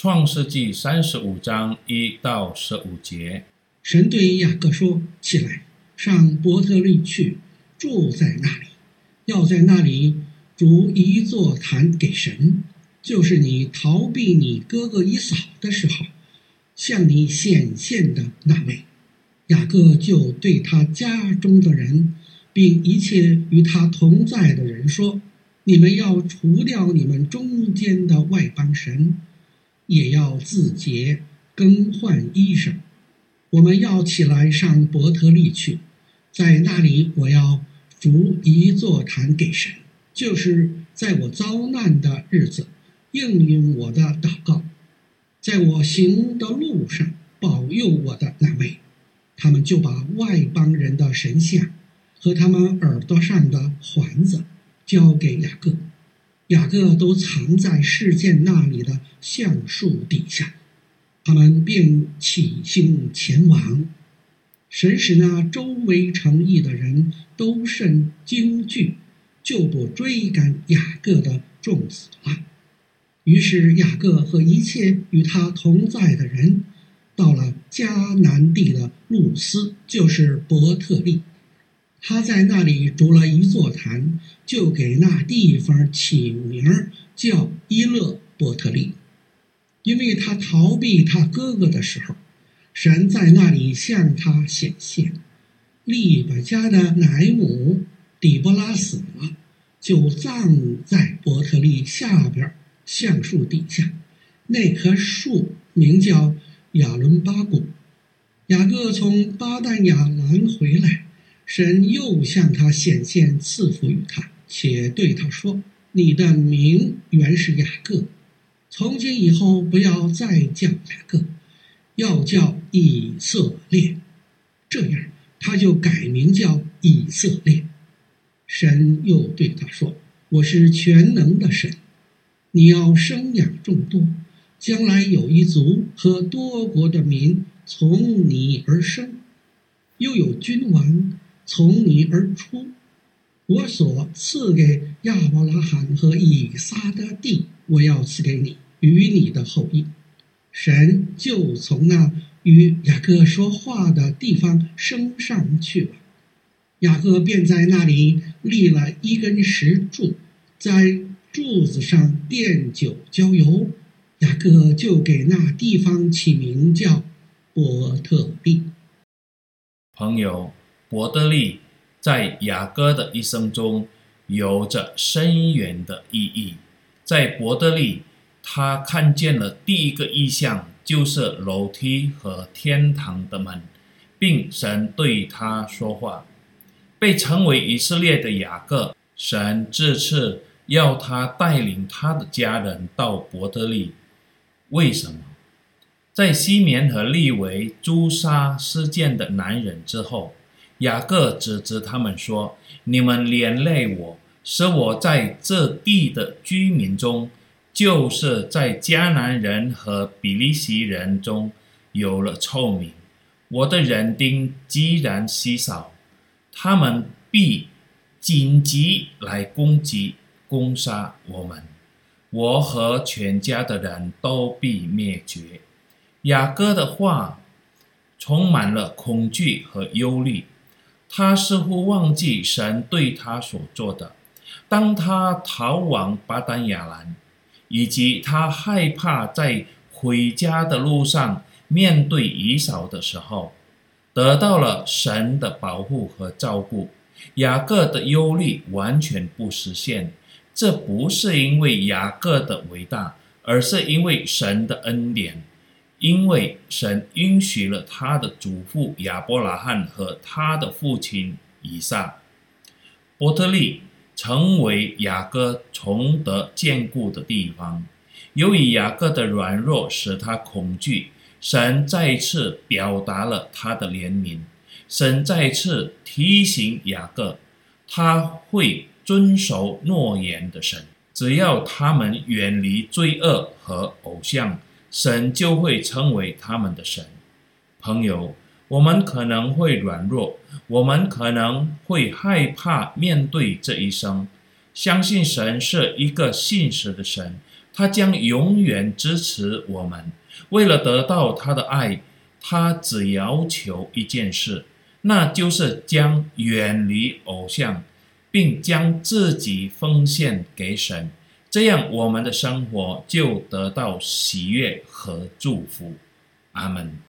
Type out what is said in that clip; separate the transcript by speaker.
Speaker 1: 创世记三十五章一到十五节，
Speaker 2: 神对雅各说：“起来，上伯特利去，住在那里，要在那里筑一座坛给神，就是你逃避你哥哥以扫的时候，向你显现的那位。”雅各就对他家中的人，并一切与他同在的人说：“你们要除掉你们中间的外邦神。”也要自洁，更换衣裳。我们要起来上伯特利去，在那里我要逐一座坛给神，就是在我遭难的日子应允我的祷告，在我行的路上保佑我的那位。他们就把外邦人的神像和他们耳朵上的环子交给雅各。雅各都藏在事件那里的橡树底下，他们便起行前往。神使那周围城邑的人都甚惊惧，就不追赶雅各的众子了。于是雅各和一切与他同在的人，到了迦南地的路斯，就是伯特利。他在那里筑了一座坛，就给那地方起名叫伊勒伯特利，因为他逃避他哥哥的时候，神在那里向他显现。利巴加的奶母底波拉死了，就葬在伯特利下边橡树底下，那棵树名叫亚伦巴谷。雅各从巴旦亚兰回来。神又向他显现，赐福于他，且对他说：“你的名原是雅各，从今以后不要再叫雅各，要叫以色列。这样，他就改名叫以色列。神又对他说：‘我是全能的神，你要生养众多，将来有一族和多国的民从你而生，又有君王。’”从你而出，我所赐给亚伯拉罕和以撒的地，我要赐给你与你的后裔。神就从那与雅各说话的地方升上去了。雅各便在那里立了一根石柱，在柱子上奠酒浇油。雅各就给那地方起名叫伯特利。
Speaker 1: 朋友。伯德利在雅各的一生中有着深远的意义。在伯德利，他看见了第一个异象，就是楼梯和天堂的门，并神对他说话。被称为以色列的雅各，神这次要他带领他的家人到伯德利。为什么？在西缅和利维诛杀事件的男人之后。雅各指责他们说：“你们连累我，使我在这地的居民中，就是在迦南人和比利洗人中有了臭名。我的人丁既然稀少，他们必紧急来攻击、攻杀我们，我和全家的人都必灭绝。”雅各的话充满了恐惧和忧虑。他似乎忘记神对他所做的。当他逃往巴丹亚兰，以及他害怕在回家的路上面对以扫的时候，得到了神的保护和照顾。雅各的忧虑完全不实现。这不是因为雅各的伟大，而是因为神的恩典。因为神允许了他的祖父亚伯拉罕和他的父亲以撒，伯特利成为雅各重得坚固的地方。由于雅各的软弱使他恐惧，神再次表达了他的怜悯。神再次提醒雅各，他会遵守诺言的神，只要他们远离罪恶和偶像。神就会成为他们的神。朋友，我们可能会软弱，我们可能会害怕面对这一生。相信神是一个信实的神，他将永远支持我们。为了得到他的爱，他只要求一件事，那就是将远离偶像，并将自己奉献给神。这样，我们的生活就得到喜悦和祝福。阿门。